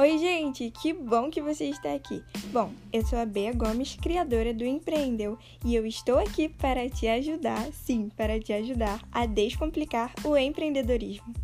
Oi, gente, que bom que você está aqui. Bom, eu sou a Bea Gomes, criadora do Empreendeu, e eu estou aqui para te ajudar, sim, para te ajudar a descomplicar o empreendedorismo.